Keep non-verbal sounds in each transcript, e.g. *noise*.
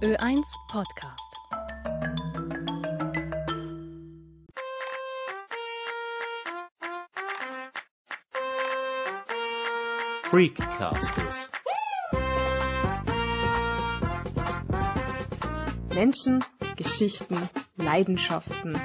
Ö1 Podcast. Freakcasters. Menschen, Geschichten, Leidenschaften.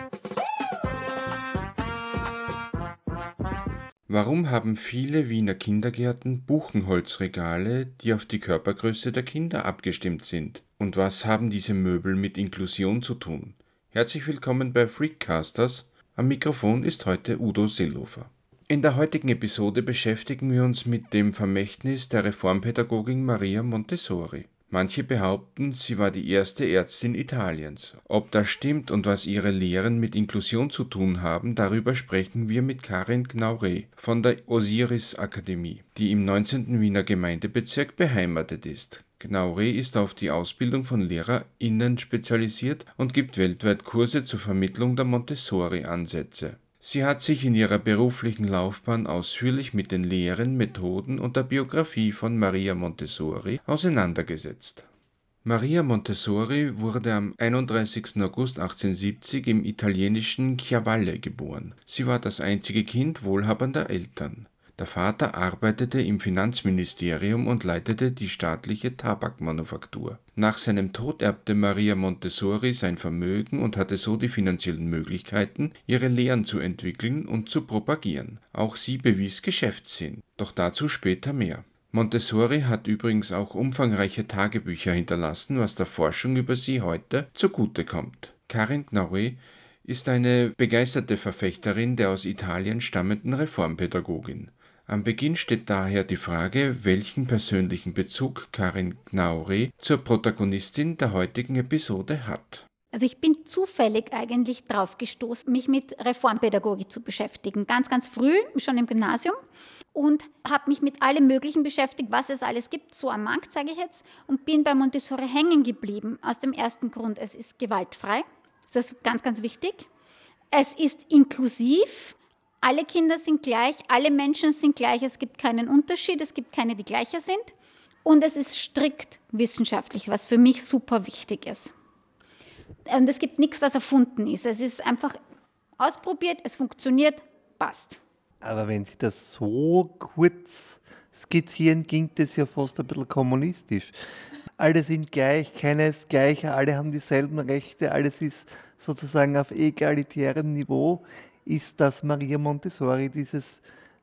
Warum haben viele Wiener Kindergärten Buchenholzregale, die auf die Körpergröße der Kinder abgestimmt sind? Und was haben diese Möbel mit Inklusion zu tun? Herzlich willkommen bei Freakcasters. Am Mikrofon ist heute Udo Seelofer. In der heutigen Episode beschäftigen wir uns mit dem Vermächtnis der Reformpädagogin Maria Montessori. Manche behaupten, sie war die erste Ärztin Italiens. Ob das stimmt und was ihre Lehren mit Inklusion zu tun haben, darüber sprechen wir mit Karin Gnauret von der Osiris-Akademie, die im 19. Wiener Gemeindebezirk beheimatet ist. Gnauret ist auf die Ausbildung von LehrerInnen spezialisiert und gibt weltweit Kurse zur Vermittlung der Montessori-Ansätze. Sie hat sich in ihrer beruflichen Laufbahn ausführlich mit den Lehren, Methoden und der Biografie von Maria Montessori auseinandergesetzt. Maria Montessori wurde am 31. August 1870 im italienischen Chiavalle geboren. Sie war das einzige Kind wohlhabender Eltern. Der Vater arbeitete im Finanzministerium und leitete die staatliche Tabakmanufaktur. Nach seinem Tod erbte Maria Montessori sein Vermögen und hatte so die finanziellen Möglichkeiten, ihre Lehren zu entwickeln und zu propagieren. Auch sie bewies Geschäftssinn. Doch dazu später mehr. Montessori hat übrigens auch umfangreiche Tagebücher hinterlassen, was der Forschung über sie heute zugute kommt. Karin Gnauet ist eine begeisterte Verfechterin der aus Italien stammenden Reformpädagogin. Am Beginn steht daher die Frage, welchen persönlichen Bezug Karin Gnauret zur Protagonistin der heutigen Episode hat. Also ich bin zufällig eigentlich drauf gestoßen, mich mit Reformpädagogik zu beschäftigen. Ganz, ganz früh, schon im Gymnasium. Und habe mich mit allem Möglichen beschäftigt, was es alles gibt, so am Markt, sage ich jetzt. Und bin bei Montessori hängen geblieben. Aus dem ersten Grund, es ist gewaltfrei. Das ist ganz, ganz wichtig. Es ist inklusiv alle Kinder sind gleich, alle Menschen sind gleich, es gibt keinen Unterschied, es gibt keine, die gleicher sind. Und es ist strikt wissenschaftlich, was für mich super wichtig ist. Und es gibt nichts, was erfunden ist. Es ist einfach ausprobiert, es funktioniert, passt. Aber wenn Sie das so kurz skizzieren, ging das ja fast ein bisschen kommunistisch. Alle sind gleich, keiner ist gleicher, alle haben dieselben Rechte, alles ist sozusagen auf egalitärem Niveau. Ist das Maria Montessori, dieses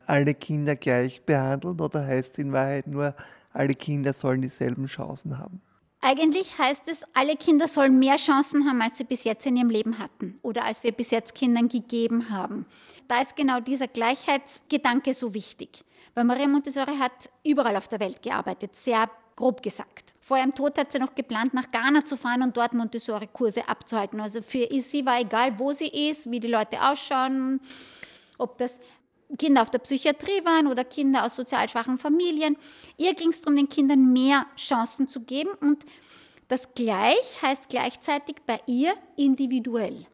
alle Kinder gleich behandeln oder heißt in Wahrheit nur, alle Kinder sollen dieselben Chancen haben? Eigentlich heißt es, alle Kinder sollen mehr Chancen haben, als sie bis jetzt in ihrem Leben hatten oder als wir bis jetzt Kindern gegeben haben. Da ist genau dieser Gleichheitsgedanke so wichtig. Weil Maria Montessori hat überall auf der Welt gearbeitet, sehr grob gesagt. Vor ihrem Tod hat sie noch geplant, nach Ghana zu fahren und dort Montessori-Kurse abzuhalten. Also für sie war egal, wo sie ist, wie die Leute ausschauen, ob das Kinder auf der Psychiatrie waren oder Kinder aus sozial schwachen Familien. Ihr ging es darum, den Kindern mehr Chancen zu geben und das gleich heißt gleichzeitig bei ihr individuell.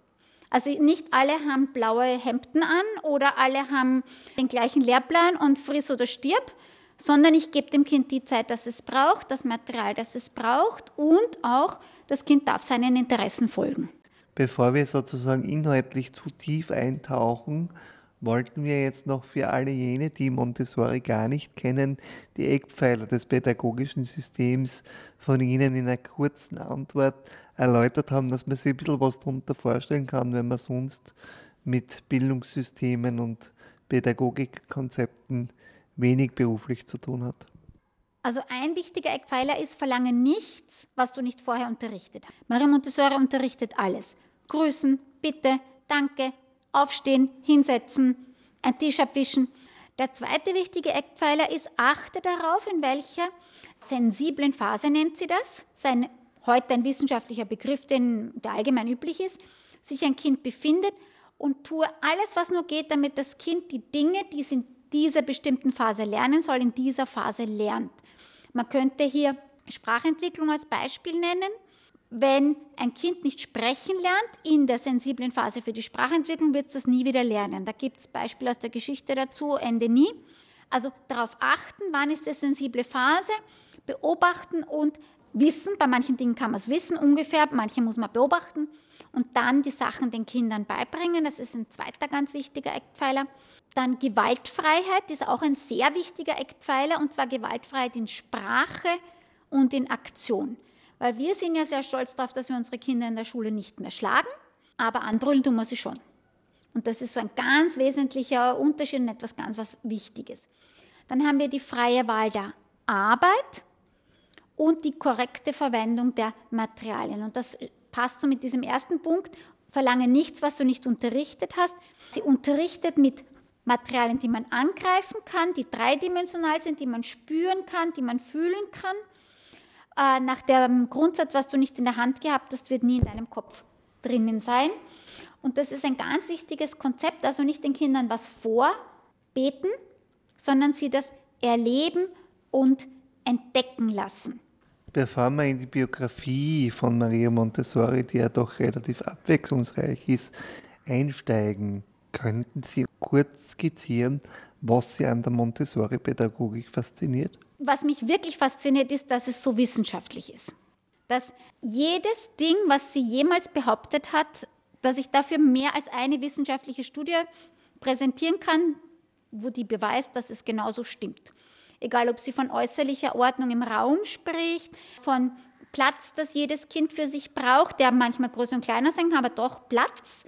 Also nicht alle haben blaue Hemden an oder alle haben den gleichen Lehrplan und friss oder stirb, sondern ich gebe dem Kind die Zeit, das es braucht, das Material, das es braucht und auch das Kind darf seinen Interessen folgen. Bevor wir sozusagen inhaltlich zu tief eintauchen, wollten wir jetzt noch für alle jene, die Montessori gar nicht kennen, die Eckpfeiler des pädagogischen Systems von Ihnen in einer kurzen Antwort erläutert haben, dass man sich ein bisschen was darunter vorstellen kann, wenn man sonst mit Bildungssystemen und Pädagogikkonzepten wenig beruflich zu tun hat. Also ein wichtiger Eckpfeiler ist, verlange nichts, was du nicht vorher unterrichtet hast. Maria Montessori unterrichtet alles. Grüßen, bitte, danke, aufstehen, hinsetzen, ein Tisch abwischen. Der zweite wichtige Eckpfeiler ist, achte darauf, in welcher sensiblen Phase nennt sie das, sein heute ein wissenschaftlicher Begriff, den, der allgemein üblich ist, sich ein Kind befindet und tue alles, was nur geht, damit das Kind die Dinge, die es in dieser bestimmten Phase lernen soll, in dieser Phase lernt. Man könnte hier Sprachentwicklung als Beispiel nennen. Wenn ein Kind nicht sprechen lernt in der sensiblen Phase für die Sprachentwicklung, wird es das nie wieder lernen. Da gibt es Beispiele aus der Geschichte dazu, Ende nie. Also darauf achten, wann ist die sensible Phase, beobachten und wissen. Bei manchen Dingen kann man es wissen ungefähr, manche muss man beobachten und dann die Sachen den Kindern beibringen. Das ist ein zweiter ganz wichtiger Eckpfeiler. Dann Gewaltfreiheit ist auch ein sehr wichtiger Eckpfeiler und zwar Gewaltfreiheit in Sprache und in Aktion. Weil wir sind ja sehr stolz darauf, dass wir unsere Kinder in der Schule nicht mehr schlagen, aber anbrüllen tun wir sie schon. Und das ist so ein ganz wesentlicher Unterschied und etwas ganz was Wichtiges. Dann haben wir die freie Wahl der Arbeit und die korrekte Verwendung der Materialien. Und das passt so mit diesem ersten Punkt. Verlange nichts, was du nicht unterrichtet hast. Sie unterrichtet mit Materialien, die man angreifen kann, die dreidimensional sind, die man spüren kann, die man fühlen kann. Äh, nach dem Grundsatz, was du nicht in der Hand gehabt hast, wird nie in deinem Kopf drinnen sein. Und das ist ein ganz wichtiges Konzept, also nicht den Kindern was vorbeten, sondern sie das erleben und entdecken lassen. Bevor wir in die Biografie von Maria Montessori, die ja doch relativ abwechslungsreich ist, einsteigen, könnten Sie kurz skizzieren, was Sie an der Montessori-Pädagogik fasziniert? Was mich wirklich fasziniert, ist, dass es so wissenschaftlich ist. Dass jedes Ding, was sie jemals behauptet hat, dass ich dafür mehr als eine wissenschaftliche Studie präsentieren kann, wo die beweist, dass es genauso stimmt. Egal, ob sie von äußerlicher Ordnung im Raum spricht, von Platz, das jedes Kind für sich braucht, der manchmal größer und kleiner sein kann, aber doch Platz.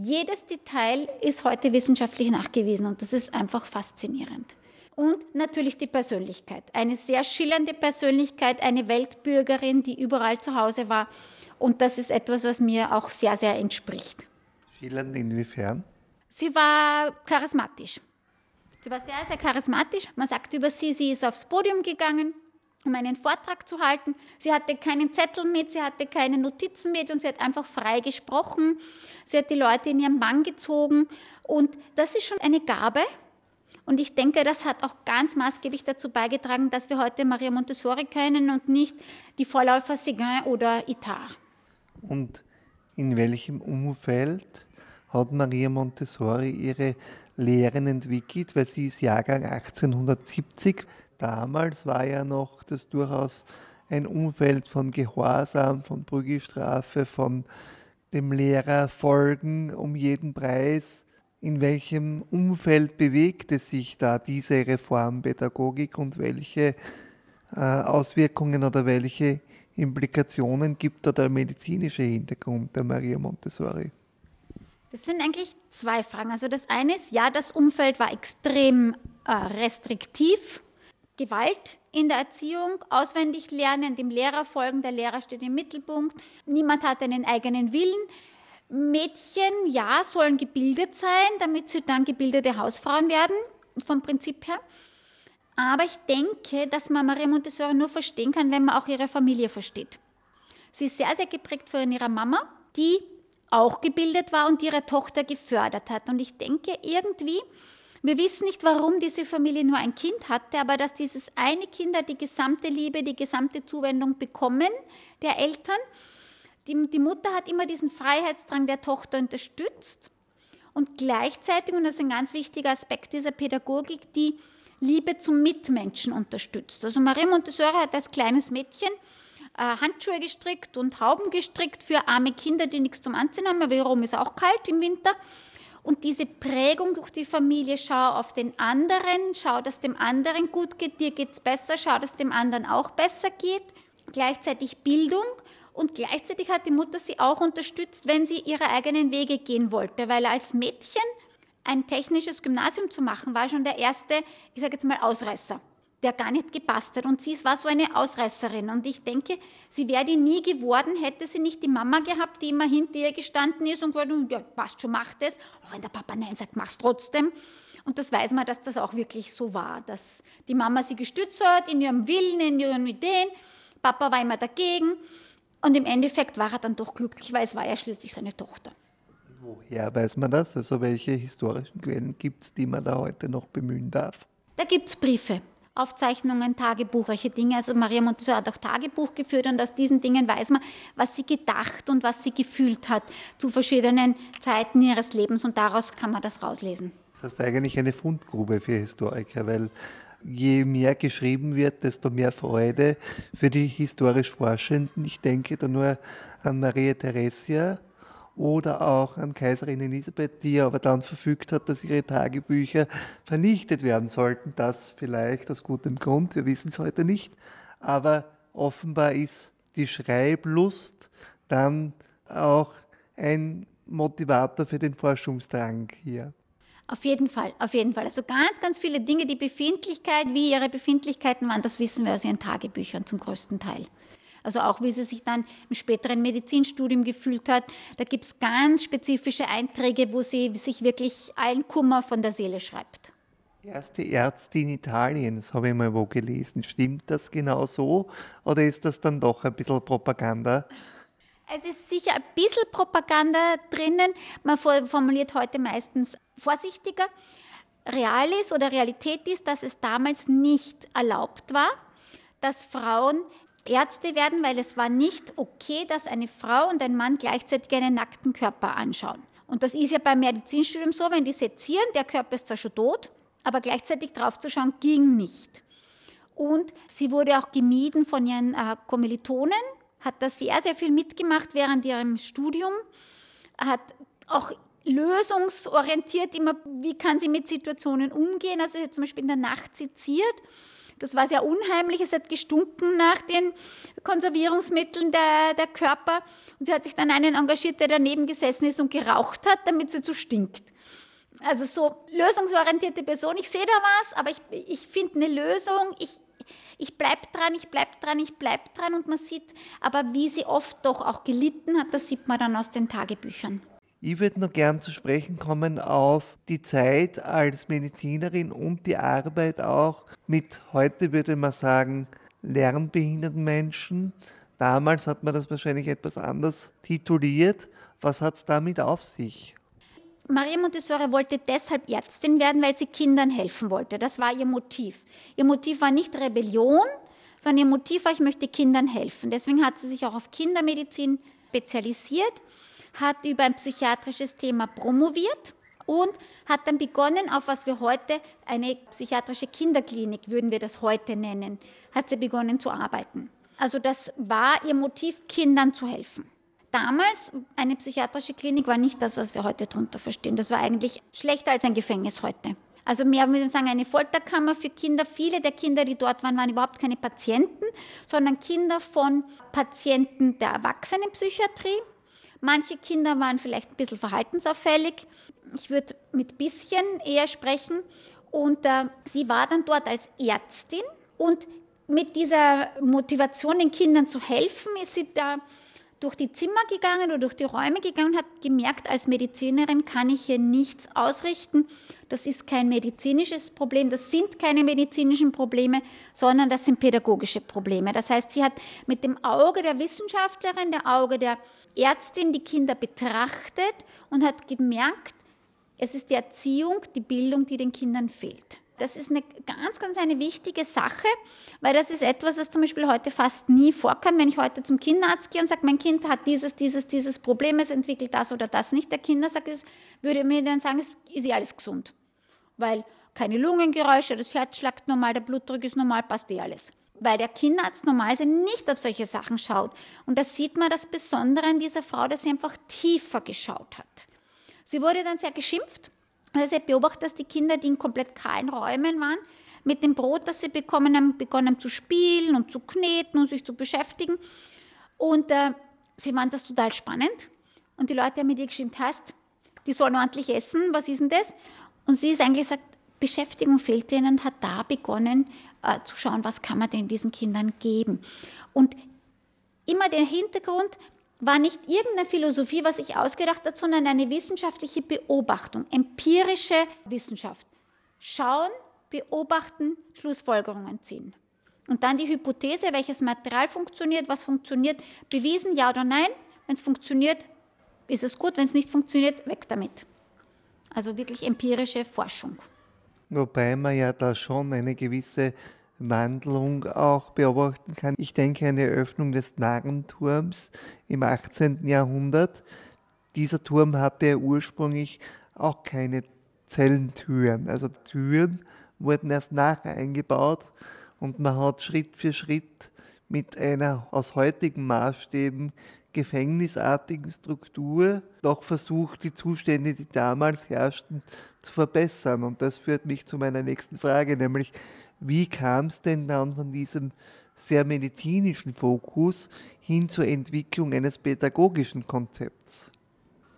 Jedes Detail ist heute wissenschaftlich nachgewiesen und das ist einfach faszinierend. Und natürlich die Persönlichkeit. Eine sehr schillernde Persönlichkeit, eine Weltbürgerin, die überall zu Hause war und das ist etwas, was mir auch sehr, sehr entspricht. Schillernd inwiefern? Sie war charismatisch. Sie war sehr, sehr charismatisch. Man sagt über sie, sie ist aufs Podium gegangen, um einen Vortrag zu halten. Sie hatte keinen Zettel mit, sie hatte keine Notizen mit und sie hat einfach frei gesprochen. Sie hat die Leute in ihren Bann gezogen und das ist schon eine Gabe. Und ich denke, das hat auch ganz maßgeblich dazu beigetragen, dass wir heute Maria Montessori kennen und nicht die Vorläufer Seguin oder Itard. Und in welchem Umfeld hat Maria Montessori ihre Lehren entwickelt? Weil sie ist Jahrgang 1870. Damals war ja noch das durchaus ein Umfeld von Gehorsam, von Prügelstrafe, von dem Lehrer folgen um jeden Preis. In welchem Umfeld bewegte sich da diese Reformpädagogik und welche äh, Auswirkungen oder welche Implikationen gibt da der medizinische Hintergrund der Maria Montessori? Das sind eigentlich zwei Fragen. Also das eine ist, ja, das Umfeld war extrem äh, restriktiv. Gewalt in der Erziehung, auswendig lernen, dem Lehrer folgen, der Lehrer steht im Mittelpunkt. Niemand hat einen eigenen Willen. Mädchen, ja, sollen gebildet sein, damit sie dann gebildete Hausfrauen werden, vom Prinzip her. Aber ich denke, dass man Maria Montessori nur verstehen kann, wenn man auch ihre Familie versteht. Sie ist sehr, sehr geprägt von ihrer Mama, die auch gebildet war und ihre Tochter gefördert hat. Und ich denke irgendwie, wir wissen nicht, warum diese Familie nur ein Kind hatte, aber dass dieses eine Kind die gesamte Liebe, die gesamte Zuwendung bekommen der Eltern. Die, die Mutter hat immer diesen Freiheitsdrang der Tochter unterstützt und gleichzeitig, und das ist ein ganz wichtiger Aspekt dieser Pädagogik, die Liebe zum Mitmenschen unterstützt. Also Marie Montessori hat als kleines Mädchen äh, Handschuhe gestrickt und Hauben gestrickt für arme Kinder, die nichts zum Anziehen haben, weil Rom ist auch kalt im Winter. Und diese Prägung durch die Familie, schau auf den anderen, schau, dass dem anderen gut geht, dir geht es besser, schau, dass dem anderen auch besser geht. Gleichzeitig Bildung und gleichzeitig hat die Mutter sie auch unterstützt, wenn sie ihre eigenen Wege gehen wollte, weil als Mädchen ein technisches Gymnasium zu machen, war schon der erste, ich sage jetzt mal, Ausreißer, der gar nicht gepasst hat. Und sie war so eine Ausreißerin. Und ich denke, sie wäre die nie geworden, hätte sie nicht die Mama gehabt, die immer hinter ihr gestanden ist und gesagt, ja, passt schon, mach das. Auch wenn der Papa Nein sagt, mach's trotzdem. Und das weiß man, dass das auch wirklich so war, dass die Mama sie gestützt hat in ihrem Willen, in ihren Ideen. Papa war immer dagegen. Und im Endeffekt war er dann doch glücklich, weil es war ja schließlich seine Tochter. Woher weiß man das? Also welche historischen Quellen gibt es, die man da heute noch bemühen darf? Da gibt es Briefe, Aufzeichnungen, Tagebuch, solche Dinge. Also Maria Montessori hat auch Tagebuch geführt und aus diesen Dingen weiß man, was sie gedacht und was sie gefühlt hat zu verschiedenen Zeiten ihres Lebens und daraus kann man das rauslesen. Das ist eigentlich eine Fundgrube für Historiker, weil je mehr geschrieben wird, desto mehr Freude für die historisch Forschenden. Ich denke da nur an Maria Theresia oder auch an Kaiserin Elisabeth, die aber dann verfügt hat, dass ihre Tagebücher vernichtet werden sollten. Das vielleicht aus gutem Grund, wir wissen es heute nicht. Aber offenbar ist die Schreiblust dann auch ein Motivator für den Forschungsdrang hier. Auf jeden Fall, auf jeden Fall. Also ganz, ganz viele Dinge, die Befindlichkeit, wie ihre Befindlichkeiten waren, das wissen wir aus ihren Tagebüchern zum größten Teil. Also auch wie sie sich dann im späteren Medizinstudium gefühlt hat. Da gibt es ganz spezifische Einträge, wo sie sich wirklich allen Kummer von der Seele schreibt. Erste Ärztin Italiens habe ich mal wo gelesen. Stimmt das genau so oder ist das dann doch ein bisschen Propaganda? Es ist sicher ein bisschen Propaganda drinnen. Man formuliert heute meistens vorsichtiger. Real ist oder Realität ist, dass es damals nicht erlaubt war, dass Frauen Ärzte werden, weil es war nicht okay, dass eine Frau und ein Mann gleichzeitig einen nackten Körper anschauen. Und das ist ja beim Medizinstudium so, wenn die sezieren, der Körper ist zwar schon tot, aber gleichzeitig draufzuschauen ging nicht. Und sie wurde auch gemieden von ihren äh, Kommilitonen, hat da sehr, sehr viel mitgemacht während ihrem Studium, hat auch lösungsorientiert immer, wie kann sie mit Situationen umgehen. Also jetzt zum Beispiel in der Nacht seziert. Das war sehr unheimlich. Es hat gestunken nach den Konservierungsmitteln der, der Körper. Und sie hat sich dann einen engagiert, der daneben gesessen ist und geraucht hat, damit sie zu stinkt. Also so lösungsorientierte Person. Ich sehe da was, aber ich, ich finde eine Lösung. Ich, ich bleibe dran, ich bleibe dran, ich bleibe dran und man sieht aber, wie sie oft doch auch gelitten hat, das sieht man dann aus den Tagebüchern. Ich würde noch gern zu sprechen kommen auf die Zeit als Medizinerin und die Arbeit auch mit, heute würde man sagen, lernbehinderten Menschen. Damals hat man das wahrscheinlich etwas anders tituliert. Was hat es damit auf sich? Maria Montessori wollte deshalb Ärztin werden, weil sie Kindern helfen wollte. Das war ihr Motiv. Ihr Motiv war nicht Rebellion, sondern ihr Motiv war, ich möchte Kindern helfen. Deswegen hat sie sich auch auf Kindermedizin spezialisiert, hat über ein psychiatrisches Thema promoviert und hat dann begonnen, auf was wir heute eine psychiatrische Kinderklinik, würden wir das heute nennen, hat sie begonnen zu arbeiten. Also das war ihr Motiv, Kindern zu helfen. Damals eine psychiatrische Klinik war nicht das, was wir heute darunter verstehen. Das war eigentlich schlechter als ein Gefängnis heute. Also mehr würde ich sagen, eine Folterkammer für Kinder. Viele der Kinder, die dort waren, waren überhaupt keine Patienten, sondern Kinder von Patienten der Erwachsenenpsychiatrie. Manche Kinder waren vielleicht ein bisschen verhaltensauffällig. Ich würde mit bisschen eher sprechen. Und äh, sie war dann dort als Ärztin. Und mit dieser Motivation, den Kindern zu helfen, ist sie da durch die Zimmer gegangen oder durch die Räume gegangen und hat gemerkt, als Medizinerin kann ich hier nichts ausrichten. Das ist kein medizinisches Problem, das sind keine medizinischen Probleme, sondern das sind pädagogische Probleme. Das heißt, sie hat mit dem Auge der Wissenschaftlerin, der Auge der Ärztin die Kinder betrachtet und hat gemerkt, es ist die Erziehung, die Bildung, die den Kindern fehlt. Das ist eine ganz, ganz eine wichtige Sache, weil das ist etwas, was zum Beispiel heute fast nie vorkommt. Wenn ich heute zum Kinderarzt gehe und sage, mein Kind hat dieses, dieses, dieses Problem, es entwickelt das oder das nicht, der Kinder sagt, würde mir dann sagen, es ist ja alles gesund. Weil keine Lungengeräusche, das Herz schlagt normal, der Blutdruck ist normal, passt eh alles. Weil der Kinderarzt normalerweise nicht auf solche Sachen schaut. Und da sieht man das Besondere an dieser Frau, dass sie einfach tiefer geschaut hat. Sie wurde dann sehr geschimpft also ich beobachte, dass die Kinder, die in komplett kahlen Räumen waren, mit dem Brot, das sie bekommen haben, begonnen zu spielen und zu kneten und sich zu beschäftigen. Und äh, sie fanden das total spannend. Und die Leute haben mit ihr geschimpft, heißt, die sollen ordentlich essen, was ist denn das? Und sie ist eigentlich gesagt, Beschäftigung fehlt ihnen und hat da begonnen äh, zu schauen, was kann man denn diesen Kindern geben. Und immer der Hintergrund, war nicht irgendeine Philosophie, was ich ausgedacht habe, sondern eine wissenschaftliche Beobachtung, empirische Wissenschaft. Schauen, beobachten, Schlussfolgerungen ziehen. Und dann die Hypothese, welches Material funktioniert, was funktioniert, bewiesen, ja oder nein. Wenn es funktioniert, ist es gut, wenn es nicht funktioniert, weg damit. Also wirklich empirische Forschung. Wobei man ja da schon eine gewisse Wandlung auch beobachten kann. Ich denke an die Eröffnung des Narrenturms im 18. Jahrhundert. Dieser Turm hatte ursprünglich auch keine Zellentüren. Also Türen wurden erst nachher eingebaut und man hat Schritt für Schritt mit einer aus heutigen Maßstäben gefängnisartigen Struktur doch versucht, die Zustände, die damals herrschten, zu verbessern. Und das führt mich zu meiner nächsten Frage, nämlich wie kam es denn dann von diesem sehr medizinischen Fokus hin zur Entwicklung eines pädagogischen Konzepts?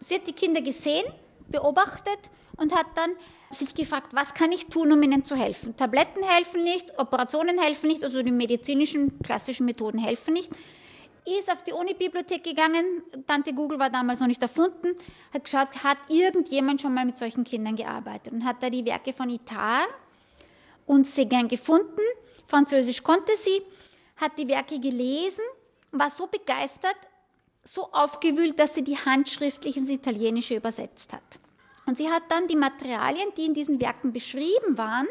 Sie hat die Kinder gesehen, beobachtet und hat dann sich gefragt, was kann ich tun, um ihnen zu helfen? Tabletten helfen nicht, Operationen helfen nicht, also die medizinischen klassischen Methoden helfen nicht. Ist auf die Uni-Bibliothek gegangen, Tante Google war damals noch nicht erfunden, hat geschaut, hat irgendjemand schon mal mit solchen Kindern gearbeitet und hat da die Werke von Itar und Seguin gefunden. Französisch konnte sie, hat die Werke gelesen, war so begeistert, so aufgewühlt, dass sie die handschriftlich ins Italienische übersetzt hat. Und sie hat dann die Materialien, die in diesen Werken beschrieben waren,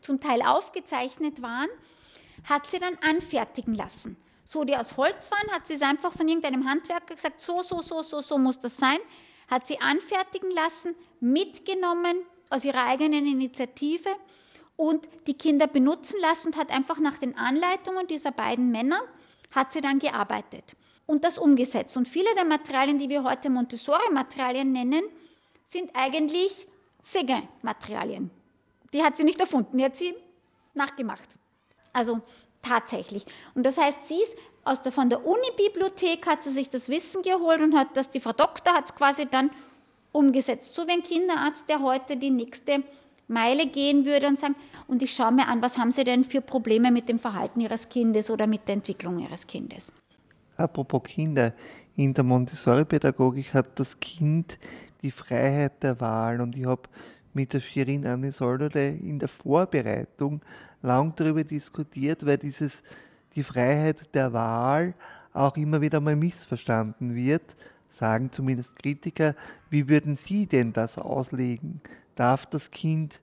zum Teil aufgezeichnet waren, hat sie dann anfertigen lassen. So, die aus Holz waren, hat sie es einfach von irgendeinem Handwerker gesagt, so, so, so, so, so muss das sein, hat sie anfertigen lassen, mitgenommen aus ihrer eigenen Initiative und die Kinder benutzen lassen und hat einfach nach den Anleitungen dieser beiden Männer, hat sie dann gearbeitet und das umgesetzt. Und viele der Materialien, die wir heute Montessori-Materialien nennen, sind eigentlich Seguin-Materialien. Die hat sie nicht erfunden, die hat sie nachgemacht. Also tatsächlich. Und das heißt, sie ist aus der, von der Uni-Bibliothek hat sie sich das Wissen geholt und hat das, die Frau Doktor hat es quasi dann umgesetzt. So wie ein Kinderarzt, der heute die nächste Meile gehen würde und sagen, und ich schaue mir an, was haben Sie denn für Probleme mit dem Verhalten Ihres Kindes oder mit der Entwicklung Ihres Kindes. Apropos Kinder, in der Montessori-Pädagogik hat das Kind die Freiheit der Wahl und ich habe mit der Shirin Anne Soldole in der Vorbereitung lang darüber diskutiert, weil dieses die Freiheit der Wahl auch immer wieder mal missverstanden wird, sagen zumindest Kritiker. Wie würden Sie denn das auslegen? Darf das Kind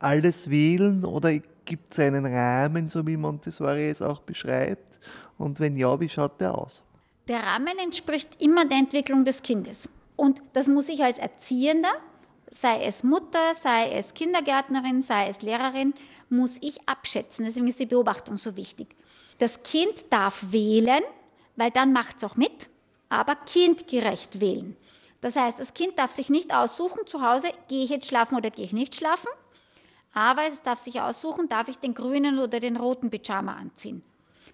alles wählen oder gibt es einen Rahmen, so wie Montessori es auch beschreibt? Und wenn ja, wie schaut der aus? Der Rahmen entspricht immer der Entwicklung des Kindes. Und das muss ich als Erziehender, sei es Mutter, sei es Kindergärtnerin, sei es Lehrerin, muss ich abschätzen. Deswegen ist die Beobachtung so wichtig. Das Kind darf wählen, weil dann macht es auch mit, aber kindgerecht wählen. Das heißt, das Kind darf sich nicht aussuchen zu Hause, gehe ich jetzt schlafen oder gehe ich nicht schlafen, aber es darf sich aussuchen, darf ich den grünen oder den roten Pyjama anziehen.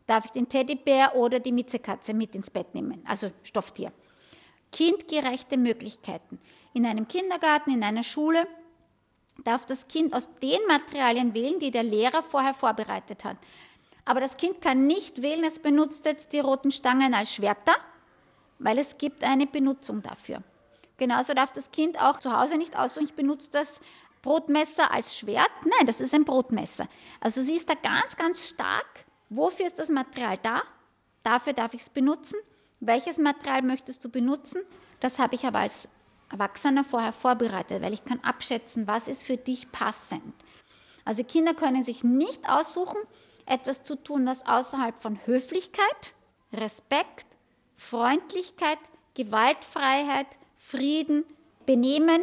Darf ich den Teddybär oder die Mitzekatze mit ins Bett nehmen, also Stofftier. Kindgerechte Möglichkeiten. In einem Kindergarten, in einer Schule darf das Kind aus den Materialien wählen, die der Lehrer vorher vorbereitet hat. Aber das Kind kann nicht wählen, es benutzt jetzt die roten Stangen als Schwerter, weil es gibt eine Benutzung dafür. Genauso darf das Kind auch zu Hause nicht aussuchen, ich benutze das Brotmesser als Schwert. Nein, das ist ein Brotmesser. Also sie ist da ganz, ganz stark. Wofür ist das Material da? Dafür darf ich es benutzen. Welches Material möchtest du benutzen? Das habe ich aber als Erwachsener vorher vorbereitet, weil ich kann abschätzen, was ist für dich passend. Also Kinder können sich nicht aussuchen, etwas zu tun, was außerhalb von Höflichkeit, Respekt, Freundlichkeit, Gewaltfreiheit, Frieden, Benehmen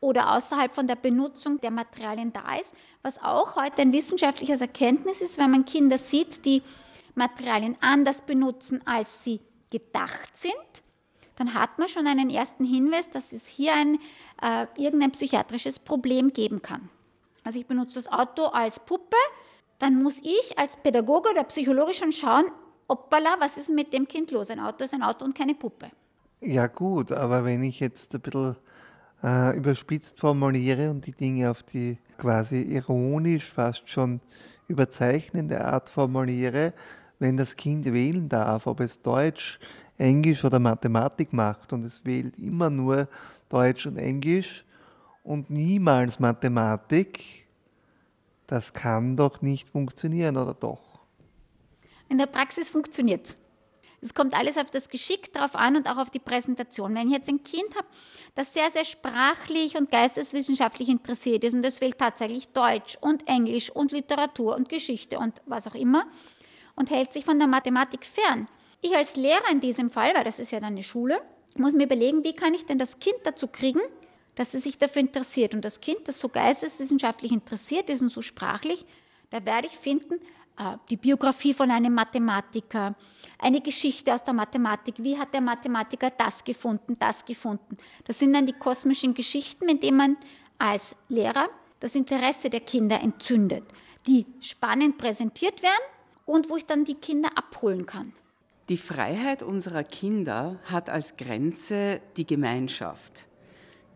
oder außerhalb von der Benutzung der Materialien da ist, was auch heute ein wissenschaftliches Erkenntnis ist, wenn man Kinder sieht, die Materialien anders benutzen, als sie gedacht sind, dann hat man schon einen ersten Hinweis, dass es hier ein, äh, irgendein psychiatrisches Problem geben kann. Also ich benutze das Auto als Puppe, dann muss ich als Pädagoge oder Psychologe schon schauen, hoppala, was ist mit dem Kind los? Ein Auto ist ein Auto und keine Puppe. Ja gut, aber wenn ich jetzt ein bisschen äh, überspitzt formuliere und die Dinge auf die quasi ironisch, fast schon überzeichnende Art formuliere, wenn das Kind wählen darf, ob es Deutsch, Englisch oder Mathematik macht und es wählt immer nur Deutsch und Englisch und niemals Mathematik, das kann doch nicht funktionieren, oder doch? In der Praxis funktioniert es. Es kommt alles auf das Geschick drauf an und auch auf die Präsentation. Wenn ich jetzt ein Kind habe, das sehr, sehr sprachlich und geisteswissenschaftlich interessiert ist und das wählt tatsächlich Deutsch und Englisch und Literatur und Geschichte und was auch immer und hält sich von der Mathematik fern. Ich als Lehrer in diesem Fall, weil das ist ja dann eine Schule, muss mir überlegen, wie kann ich denn das Kind dazu kriegen, dass es sich dafür interessiert. Und das Kind, das so geisteswissenschaftlich interessiert ist und so sprachlich, da werde ich finden, die Biografie von einem Mathematiker, eine Geschichte aus der Mathematik. Wie hat der Mathematiker das gefunden, das gefunden? Das sind dann die kosmischen Geschichten, mit denen man als Lehrer das Interesse der Kinder entzündet, die spannend präsentiert werden und wo ich dann die Kinder abholen kann. Die Freiheit unserer Kinder hat als Grenze die Gemeinschaft.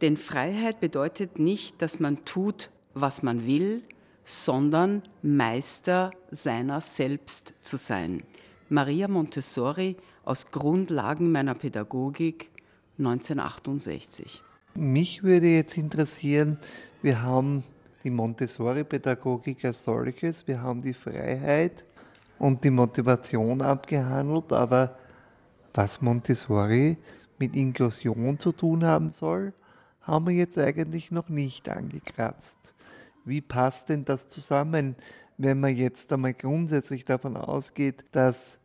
Denn Freiheit bedeutet nicht, dass man tut, was man will, sondern Meister seiner selbst zu sein. Maria Montessori aus Grundlagen meiner Pädagogik 1968. Mich würde jetzt interessieren, wir haben die Montessori-Pädagogik als solches, wir haben die Freiheit und die Motivation abgehandelt, aber was Montessori mit Inklusion zu tun haben soll, haben wir jetzt eigentlich noch nicht angekratzt. Wie passt denn das zusammen, wenn man jetzt einmal grundsätzlich davon ausgeht, dass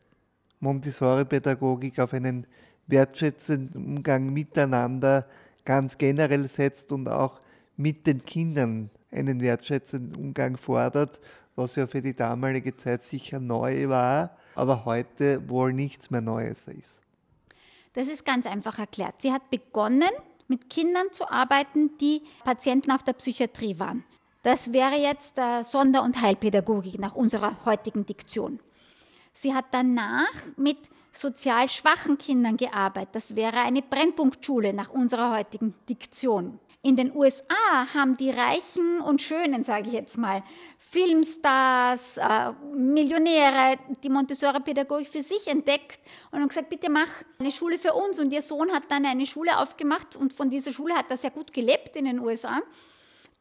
Montessori-Pädagogik auf einen wertschätzenden Umgang miteinander ganz generell setzt und auch mit den Kindern einen wertschätzenden Umgang fordert, was ja für die damalige Zeit sicher neu war, aber heute wohl nichts mehr Neues ist. Das ist ganz einfach erklärt. Sie hat begonnen, mit Kindern zu arbeiten, die Patienten auf der Psychiatrie waren. Das wäre jetzt äh, Sonder- und Heilpädagogik nach unserer heutigen Diktion. Sie hat danach mit sozial schwachen Kindern gearbeitet. Das wäre eine Brennpunktschule nach unserer heutigen Diktion. In den USA haben die Reichen und Schönen, sage ich jetzt mal, Filmstars, äh, Millionäre, die Montessori-Pädagogik für sich entdeckt und haben gesagt, bitte mach eine Schule für uns. Und ihr Sohn hat dann eine Schule aufgemacht und von dieser Schule hat er sehr gut gelebt in den USA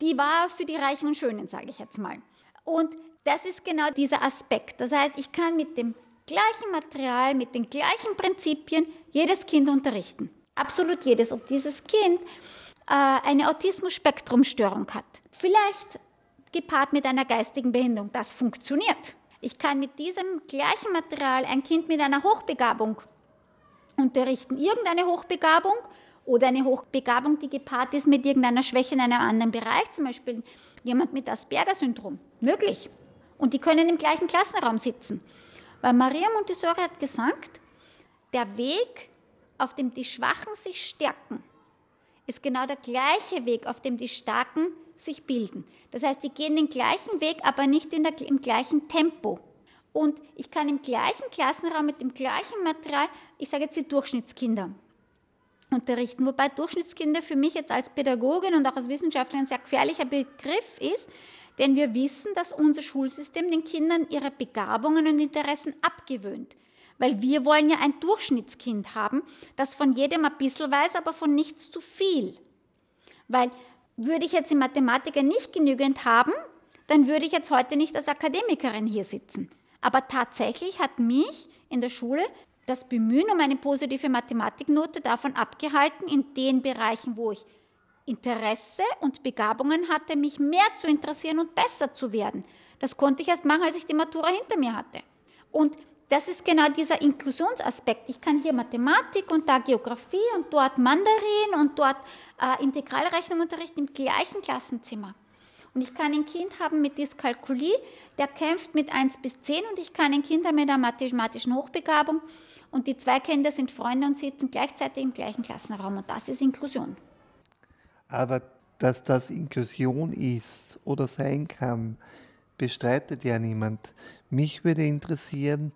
die war für die Reichen und Schönen, sage ich jetzt mal. Und das ist genau dieser Aspekt. Das heißt, ich kann mit dem gleichen Material, mit den gleichen Prinzipien jedes Kind unterrichten. Absolut jedes. Ob dieses Kind äh, eine Autismus-Spektrum-Störung hat. Vielleicht gepaart mit einer geistigen Behinderung. Das funktioniert. Ich kann mit diesem gleichen Material ein Kind mit einer Hochbegabung unterrichten. Irgendeine Hochbegabung oder eine Hochbegabung, die gepaart ist mit irgendeiner Schwäche in einem anderen Bereich, zum Beispiel jemand mit Asperger-Syndrom. Möglich. Und die können im gleichen Klassenraum sitzen. Weil Maria Montessori hat gesagt, der Weg, auf dem die Schwachen sich stärken, ist genau der gleiche Weg, auf dem die Starken sich bilden. Das heißt, die gehen den gleichen Weg, aber nicht der, im gleichen Tempo. Und ich kann im gleichen Klassenraum mit dem gleichen Material, ich sage jetzt die Durchschnittskinder, unterrichten. Wobei Durchschnittskinder für mich jetzt als Pädagogin und auch als Wissenschaftlerin ein sehr gefährlicher Begriff ist, denn wir wissen, dass unser Schulsystem den Kindern ihre Begabungen und Interessen abgewöhnt. Weil wir wollen ja ein Durchschnittskind haben, das von jedem ein bisschen weiß, aber von nichts zu viel. Weil würde ich jetzt in Mathematiker nicht genügend haben, dann würde ich jetzt heute nicht als Akademikerin hier sitzen. Aber tatsächlich hat mich in der Schule das Bemühen um eine positive Mathematiknote davon abgehalten, in den Bereichen, wo ich Interesse und Begabungen hatte, mich mehr zu interessieren und besser zu werden. Das konnte ich erst machen, als ich die Matura hinter mir hatte. Und das ist genau dieser Inklusionsaspekt. Ich kann hier Mathematik und da Geografie und dort Mandarin und dort äh, Integralrechnung unterrichten im gleichen Klassenzimmer. Und ich kann ein Kind haben mit Dyskalkulie, der kämpft mit 1 bis 10 und ich kann ein Kind haben mit einer mathematischen Hochbegabung und die zwei Kinder sind Freunde und sitzen gleichzeitig im gleichen Klassenraum und das ist Inklusion. Aber dass das Inklusion ist oder sein kann, bestreitet ja niemand. Mich würde interessieren,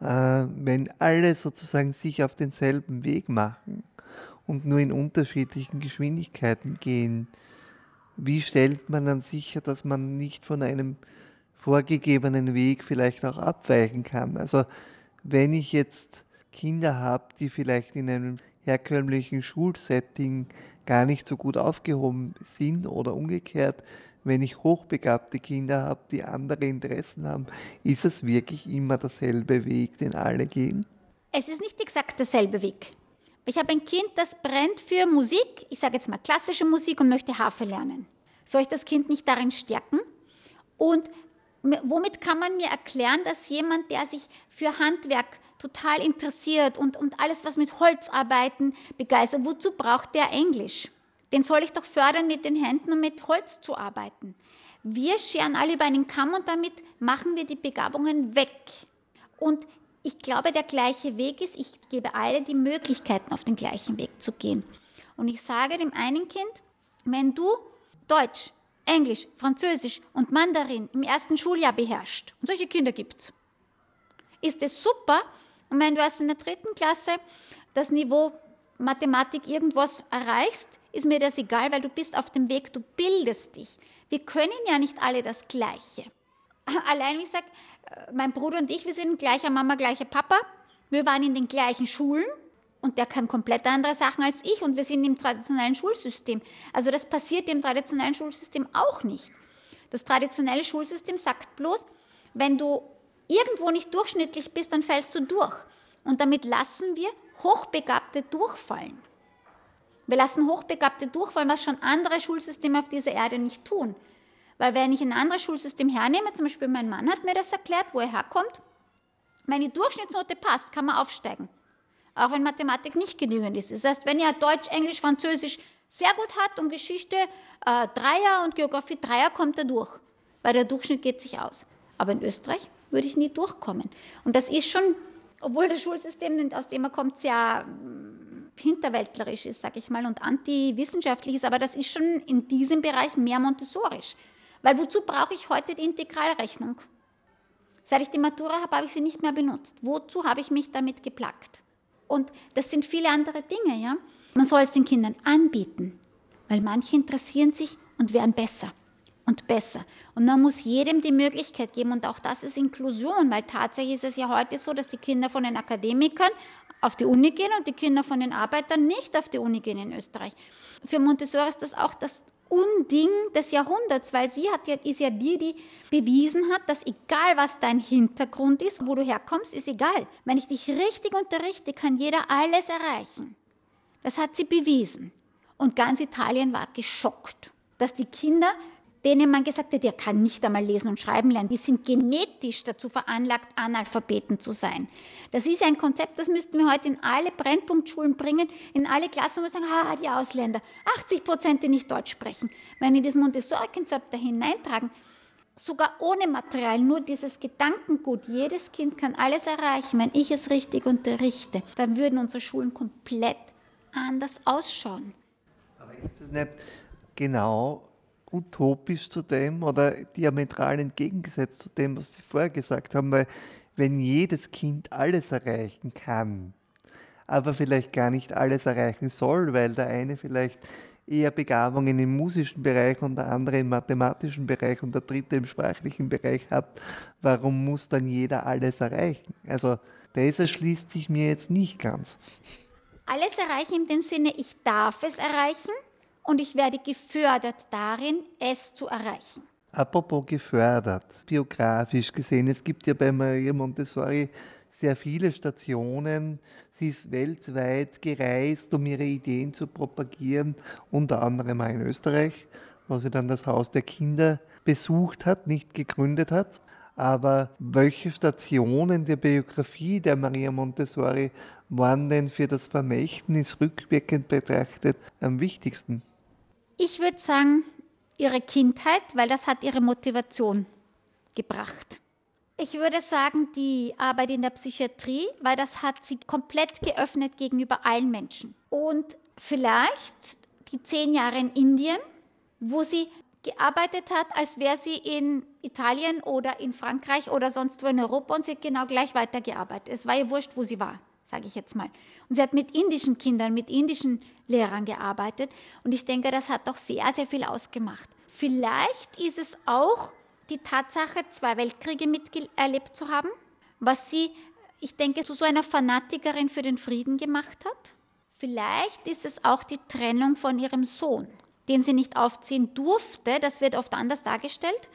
äh, wenn alle sozusagen sich auf denselben Weg machen und nur in unterschiedlichen Geschwindigkeiten gehen, wie stellt man dann sicher, dass man nicht von einem vorgegebenen Weg vielleicht auch abweichen kann? Also wenn ich jetzt Kinder habe, die vielleicht in einem herkömmlichen Schulsetting gar nicht so gut aufgehoben sind oder umgekehrt, wenn ich hochbegabte Kinder habe, die andere Interessen haben, ist es wirklich immer derselbe Weg, den alle gehen? Es ist nicht exakt derselbe Weg. Ich habe ein Kind, das brennt für Musik, ich sage jetzt mal klassische Musik und möchte Harfe lernen. Soll ich das Kind nicht darin stärken? Und womit kann man mir erklären, dass jemand, der sich für Handwerk total interessiert und, und alles, was mit Holzarbeiten begeistert, wozu braucht der Englisch? Den soll ich doch fördern, mit den Händen und mit Holz zu arbeiten. Wir scheren alle über einen Kamm und damit machen wir die Begabungen weg. Und ich glaube, der gleiche Weg ist, ich gebe alle die Möglichkeiten, auf den gleichen Weg zu gehen. Und ich sage dem einen Kind, wenn du Deutsch, Englisch, Französisch und Mandarin im ersten Schuljahr beherrscht, und solche Kinder gibt es, ist es super. Und wenn du erst in der dritten Klasse das Niveau Mathematik irgendwas erreichst, ist mir das egal, weil du bist auf dem Weg, du bildest dich. Wir können ja nicht alle das Gleiche. *laughs* Allein, wie ich sage, mein Bruder und ich, wir sind gleicher Mama, gleicher Papa. Wir waren in den gleichen Schulen und der kann komplett andere Sachen als ich und wir sind im traditionellen Schulsystem. Also das passiert im traditionellen Schulsystem auch nicht. Das traditionelle Schulsystem sagt bloß, wenn du irgendwo nicht durchschnittlich bist, dann fällst du durch. Und damit lassen wir Hochbegabte durchfallen. Wir lassen Hochbegabte durchfallen, was schon andere Schulsysteme auf dieser Erde nicht tun. Weil wenn ich ein anderes Schulsystem hernehme, zum Beispiel mein Mann hat mir das erklärt, wo er herkommt, wenn die Durchschnittsnote passt, kann man aufsteigen. Auch wenn Mathematik nicht genügend ist. Das heißt, wenn er Deutsch, Englisch, Französisch sehr gut hat und Geschichte äh, Dreier und Geografie Dreier, kommt er durch. Weil der Durchschnitt geht sich aus. Aber in Österreich würde ich nie durchkommen. Und das ist schon, obwohl das Schulsystem, aus dem er kommt, sehr hinterwäldlerisch ist, sage ich mal, und antiwissenschaftlich ist, aber das ist schon in diesem Bereich mehr montessorisch. Weil wozu brauche ich heute die Integralrechnung? Seit ich die Matura habe, habe ich sie nicht mehr benutzt. Wozu habe ich mich damit geplagt? Und das sind viele andere Dinge, ja. Man soll es den Kindern anbieten, weil manche interessieren sich und werden besser und besser. Und man muss jedem die Möglichkeit geben, und auch das ist Inklusion, weil tatsächlich ist es ja heute so, dass die Kinder von den Akademikern auf die Uni gehen und die Kinder von den Arbeitern nicht auf die Uni gehen in Österreich. Für Montessori ist das auch das Unding des Jahrhunderts, weil sie hat ja, ist ja die, die bewiesen hat, dass egal was dein Hintergrund ist, wo du herkommst, ist egal. Wenn ich dich richtig unterrichte, kann jeder alles erreichen. Das hat sie bewiesen. Und ganz Italien war geschockt, dass die Kinder denen man gesagt hat, der kann nicht einmal lesen und schreiben lernen. Die sind genetisch dazu veranlagt, Analphabeten zu sein. Das ist ein Konzept, das müssten wir heute in alle Brennpunktschulen bringen, in alle Klassen, wo wir sagen, ah, die Ausländer, 80 Prozent, die nicht Deutsch sprechen. Wenn wir das Montessori-Konzept da hineintragen, sogar ohne Material, nur dieses Gedankengut, jedes Kind kann alles erreichen, wenn ich es richtig unterrichte, dann würden unsere Schulen komplett anders ausschauen. Aber ist das nicht genau utopisch zu dem oder diametral entgegengesetzt zu dem, was Sie vorher gesagt haben, weil wenn jedes Kind alles erreichen kann, aber vielleicht gar nicht alles erreichen soll, weil der eine vielleicht eher Begabungen im musischen Bereich und der andere im mathematischen Bereich und der dritte im sprachlichen Bereich hat, warum muss dann jeder alles erreichen? Also das erschließt sich mir jetzt nicht ganz. Alles erreichen im Sinne, ich darf es erreichen und ich werde gefördert darin, es zu erreichen. Apropos gefördert, biografisch gesehen, es gibt ja bei Maria Montessori sehr viele Stationen. Sie ist weltweit gereist, um ihre Ideen zu propagieren, unter anderem auch in Österreich, wo sie dann das Haus der Kinder besucht hat, nicht gegründet hat. Aber welche Stationen der Biografie der Maria Montessori waren denn für das Vermächtnis rückwirkend betrachtet am wichtigsten? Ich würde sagen, ihre Kindheit, weil das hat ihre Motivation gebracht. Ich würde sagen, die Arbeit in der Psychiatrie, weil das hat sie komplett geöffnet gegenüber allen Menschen. Und vielleicht die zehn Jahre in Indien, wo sie gearbeitet hat, als wäre sie in Italien oder in Frankreich oder sonst wo in Europa und sie hat genau gleich weitergearbeitet. Es war ihr wurscht, wo sie war sage ich jetzt mal. Und sie hat mit indischen Kindern, mit indischen Lehrern gearbeitet und ich denke, das hat doch sehr, sehr viel ausgemacht. Vielleicht ist es auch die Tatsache, zwei Weltkriege miterlebt zu haben, was sie, ich denke, zu so einer Fanatikerin für den Frieden gemacht hat. Vielleicht ist es auch die Trennung von ihrem Sohn, den sie nicht aufziehen durfte, das wird oft anders dargestellt,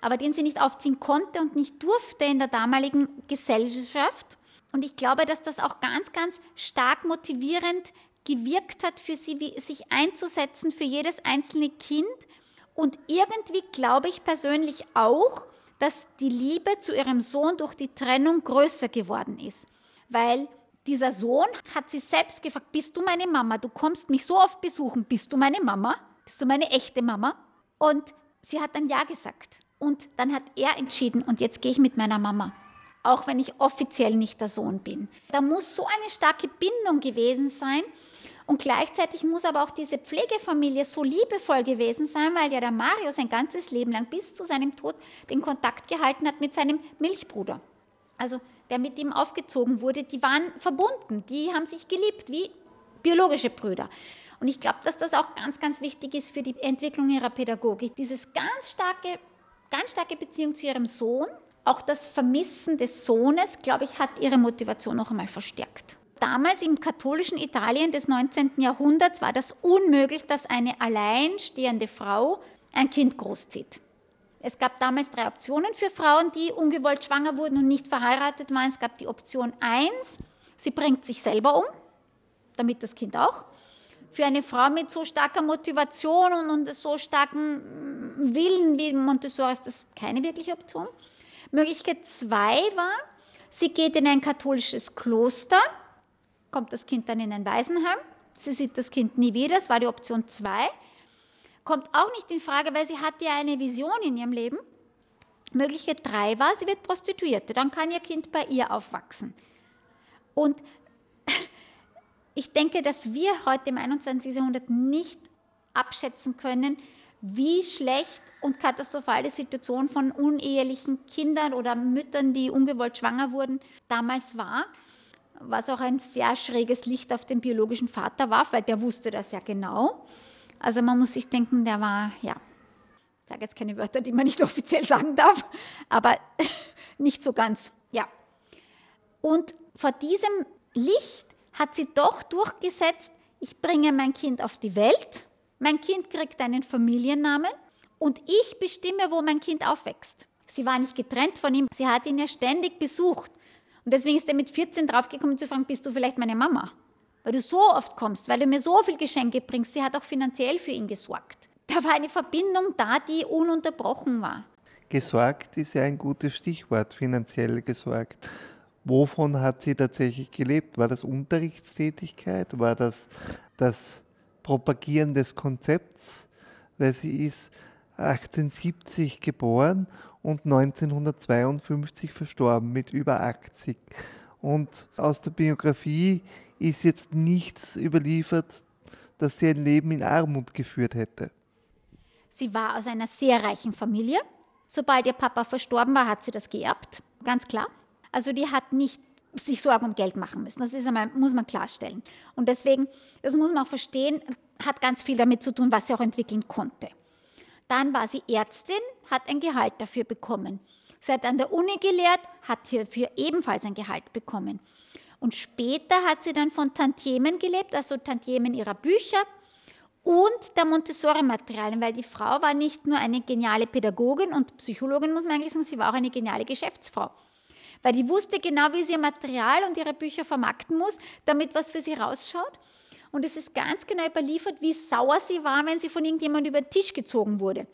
aber den sie nicht aufziehen konnte und nicht durfte in der damaligen Gesellschaft und ich glaube, dass das auch ganz, ganz stark motivierend gewirkt hat für sie, sich einzusetzen für jedes einzelne Kind. Und irgendwie glaube ich persönlich auch, dass die Liebe zu ihrem Sohn durch die Trennung größer geworden ist. Weil dieser Sohn hat sie selbst gefragt, bist du meine Mama? Du kommst mich so oft besuchen, bist du meine Mama? Bist du meine echte Mama? Und sie hat dann Ja gesagt. Und dann hat er entschieden, und jetzt gehe ich mit meiner Mama, auch wenn ich offiziell nicht der Sohn bin. Da muss so eine starke Bindung gewesen sein. Und gleichzeitig muss aber auch diese Pflegefamilie so liebevoll gewesen sein, weil ja der Mario sein ganzes Leben lang bis zu seinem Tod den Kontakt gehalten hat mit seinem Milchbruder. Also der mit ihm aufgezogen wurde, die waren verbunden, die haben sich geliebt wie biologische Brüder. Und ich glaube, dass das auch ganz, ganz wichtig ist für die Entwicklung ihrer Pädagogik. Dieses ganz starke, ganz starke Beziehung zu ihrem Sohn, auch das Vermissen des Sohnes, glaube ich, hat ihre Motivation noch einmal verstärkt. Damals im katholischen Italien des 19. Jahrhunderts war das unmöglich, dass eine alleinstehende Frau ein Kind großzieht. Es gab damals drei Optionen für Frauen, die ungewollt schwanger wurden und nicht verheiratet waren. Es gab die Option 1, sie bringt sich selber um, damit das Kind auch für eine Frau mit so starker Motivation und, und so starken Willen wie Montessori ist das keine wirkliche Option. Möglichkeit zwei war, sie geht in ein katholisches Kloster, kommt das Kind dann in ein Waisenheim, sie sieht das Kind nie wieder, das war die Option zwei. Kommt auch nicht in Frage, weil sie hatte ja eine Vision in ihrem Leben. Möglichkeit drei war, sie wird Prostituierte, dann kann ihr Kind bei ihr aufwachsen. Und *laughs* ich denke, dass wir heute im 21. Jahrhundert nicht abschätzen können, wie schlecht und katastrophal die Situation von unehelichen Kindern oder Müttern, die ungewollt schwanger wurden, damals war. Was auch ein sehr schräges Licht auf den biologischen Vater warf, weil der wusste das ja genau. Also man muss sich denken, der war, ja, ich sage jetzt keine Wörter, die man nicht *laughs* offiziell sagen darf, aber *laughs* nicht so ganz, ja. Und vor diesem Licht hat sie doch durchgesetzt, ich bringe mein Kind auf die Welt, mein Kind kriegt einen Familiennamen und ich bestimme, wo mein Kind aufwächst. Sie war nicht getrennt von ihm, sie hat ihn ja ständig besucht. Und deswegen ist er mit 14 draufgekommen zu fragen, bist du vielleicht meine Mama? Weil du so oft kommst, weil du mir so viel Geschenke bringst. Sie hat auch finanziell für ihn gesorgt. Da war eine Verbindung da, die ununterbrochen war. Gesorgt ist ja ein gutes Stichwort, finanziell gesorgt. Wovon hat sie tatsächlich gelebt? War das Unterrichtstätigkeit? War das das Propagieren des Konzepts? Weil sie ist 1870 geboren und 1952 verstorben mit über 80. Und aus der Biografie ist jetzt nichts überliefert, dass sie ein Leben in Armut geführt hätte. Sie war aus einer sehr reichen Familie. Sobald ihr Papa verstorben war, hat sie das geerbt, ganz klar. Also die hat nicht sich Sorgen um Geld machen müssen. Das ist einmal, muss man klarstellen. Und deswegen, das muss man auch verstehen, hat ganz viel damit zu tun, was sie auch entwickeln konnte. Dann war sie Ärztin, hat ein Gehalt dafür bekommen. Sie hat an der Uni gelehrt, hat hierfür ebenfalls ein Gehalt bekommen. Und später hat sie dann von Tantiemen gelebt, also Tantiemen ihrer Bücher und der Montessori-Materialien, weil die Frau war nicht nur eine geniale Pädagogin und Psychologin, muss man eigentlich sagen, sie war auch eine geniale Geschäftsfrau weil die wusste genau, wie sie ihr Material und ihre Bücher vermarkten muss, damit was für sie rausschaut. Und es ist ganz genau überliefert, wie sauer sie war, wenn sie von irgendjemandem über den Tisch gezogen wurde.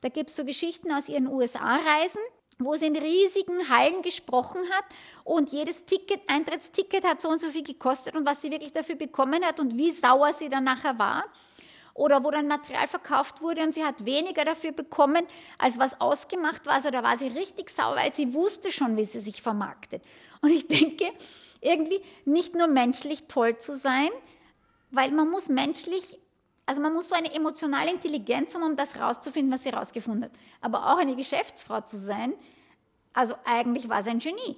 Da gibt es so Geschichten aus ihren USA-Reisen, wo sie in riesigen Hallen gesprochen hat und jedes Ticket, Eintrittsticket hat so und so viel gekostet und was sie wirklich dafür bekommen hat und wie sauer sie dann nachher war oder wo dann Material verkauft wurde und sie hat weniger dafür bekommen, als was ausgemacht war. Also da war sie richtig sauer, weil sie wusste schon, wie sie sich vermarktet. Und ich *laughs* denke, irgendwie nicht nur menschlich toll zu sein, weil man muss menschlich, also man muss so eine emotionale Intelligenz haben, um das rauszufinden, was sie rausgefunden hat. Aber auch eine Geschäftsfrau zu sein, also eigentlich war sie ein Genie.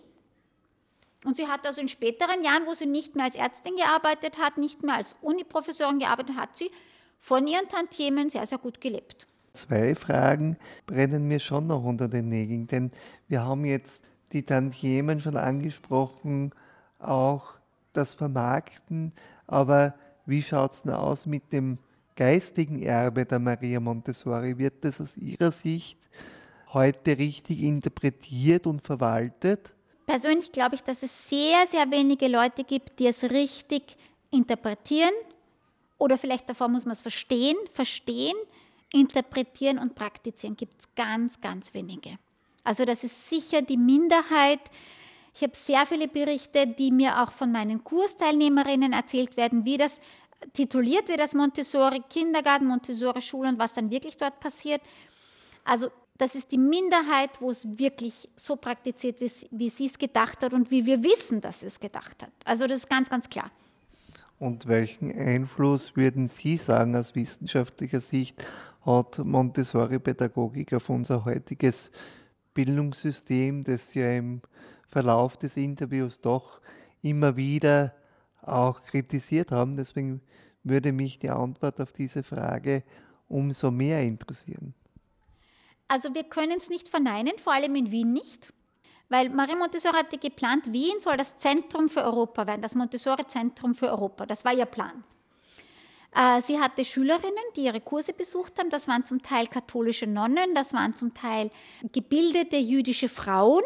Und sie hat also in späteren Jahren, wo sie nicht mehr als Ärztin gearbeitet hat, nicht mehr als Uniprofessorin gearbeitet hat, sie von ihren Tantiemen sehr, sehr gut gelebt. Zwei Fragen brennen mir schon noch unter den Nägeln, denn wir haben jetzt die Tantiemen schon angesprochen, auch das Vermarkten, aber wie schaut es denn aus mit dem geistigen Erbe der Maria Montessori? Wird das aus Ihrer Sicht heute richtig interpretiert und verwaltet? Persönlich glaube ich, dass es sehr, sehr wenige Leute gibt, die es richtig interpretieren oder vielleicht davor muss man es verstehen, verstehen, interpretieren und praktizieren gibt es ganz, ganz wenige. Also das ist sicher die Minderheit. Ich habe sehr viele Berichte, die mir auch von meinen Kursteilnehmerinnen erzählt werden, wie das tituliert wird als Montessori Kindergarten, Montessori Schule und was dann wirklich dort passiert. Also das ist die Minderheit, wo es wirklich so praktiziert, wie, wie sie es gedacht hat und wie wir wissen, dass sie es gedacht hat. Also das ist ganz, ganz klar. Und welchen Einfluss würden Sie sagen aus wissenschaftlicher Sicht hat Montessori-Pädagogik auf unser heutiges Bildungssystem, das ja im Verlauf des Interviews doch immer wieder auch kritisiert haben. Deswegen würde mich die Antwort auf diese Frage umso mehr interessieren. Also wir können es nicht verneinen, vor allem in Wien nicht, weil Marie Montessori hatte geplant, Wien soll das Zentrum für Europa werden, das Montessori-Zentrum für Europa. Das war ihr Plan. Äh, sie hatte Schülerinnen, die ihre Kurse besucht haben. Das waren zum Teil katholische Nonnen, das waren zum Teil gebildete jüdische Frauen,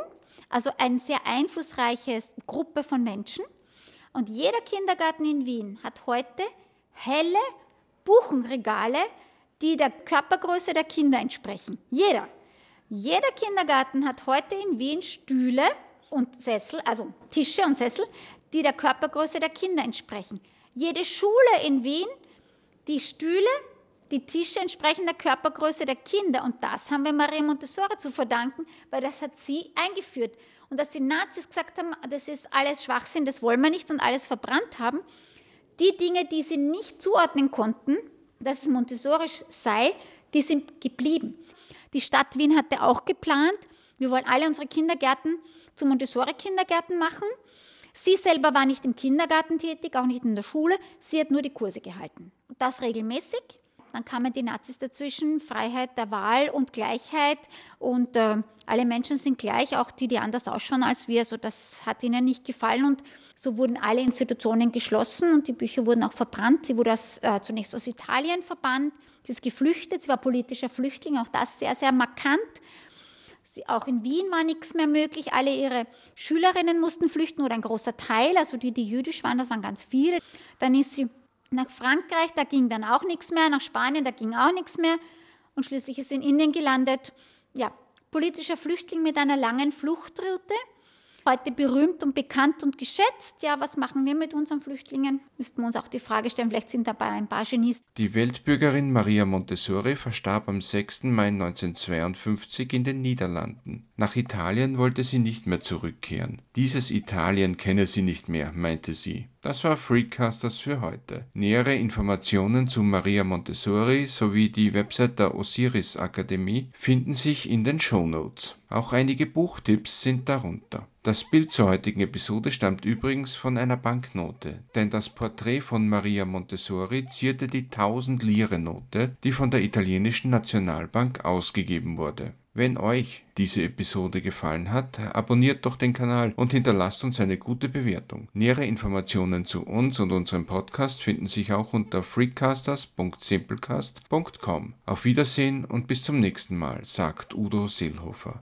also eine sehr einflussreiche Gruppe von Menschen. Und jeder Kindergarten in Wien hat heute helle Buchenregale, die der Körpergröße der Kinder entsprechen. Jeder. Jeder Kindergarten hat heute in Wien Stühle und Sessel, also Tische und Sessel, die der Körpergröße der Kinder entsprechen. Jede Schule in Wien, die Stühle, die Tische entsprechen der Körpergröße der Kinder. Und das haben wir Maria Montessori zu verdanken, weil das hat sie eingeführt. Und dass die Nazis gesagt haben, das ist alles Schwachsinn, das wollen wir nicht und alles verbrannt haben, die Dinge, die sie nicht zuordnen konnten, dass es montessorisch sei, die sind geblieben. Die Stadt Wien hatte auch geplant, wir wollen alle unsere Kindergärten zu Montessori-Kindergärten machen. Sie selber war nicht im Kindergarten tätig, auch nicht in der Schule. Sie hat nur die Kurse gehalten. Und das regelmäßig. Dann kamen die Nazis dazwischen, Freiheit der Wahl und Gleichheit und äh, alle Menschen sind gleich, auch die, die anders ausschauen als wir. Also das hat ihnen nicht gefallen und so wurden alle Institutionen geschlossen und die Bücher wurden auch verbrannt. Sie wurde aus, äh, zunächst aus Italien verbannt, sie ist geflüchtet, sie war politischer Flüchtling, auch das sehr, sehr markant. Sie, auch in Wien war nichts mehr möglich. Alle ihre Schülerinnen mussten flüchten oder ein großer Teil, also die, die jüdisch waren, das waren ganz viele. Dann ist sie nach Frankreich, da ging dann auch nichts mehr. Nach Spanien, da ging auch nichts mehr. Und schließlich ist in Indien gelandet. Ja, politischer Flüchtling mit einer langen Fluchtroute heute berühmt und bekannt und geschätzt. Ja, was machen wir mit unseren Flüchtlingen? Müssten wir uns auch die Frage stellen, vielleicht sind dabei ein paar Genies. Die Weltbürgerin Maria Montessori verstarb am 6. Mai 1952 in den Niederlanden. Nach Italien wollte sie nicht mehr zurückkehren. Dieses Italien kenne sie nicht mehr, meinte sie. Das war Freecasters für heute. Nähere Informationen zu Maria Montessori sowie die Website der Osiris Akademie finden sich in den Show Notes. Auch einige Buchtipps sind darunter. Das Bild zur heutigen Episode stammt übrigens von einer Banknote, denn das Porträt von Maria Montessori zierte die 1000-Lire-Note, die von der italienischen Nationalbank ausgegeben wurde. Wenn euch diese Episode gefallen hat, abonniert doch den Kanal und hinterlasst uns eine gute Bewertung. Nähere Informationen zu uns und unserem Podcast finden sich auch unter freecasters.simplecast.com. Auf Wiedersehen und bis zum nächsten Mal, sagt Udo Seelhofer.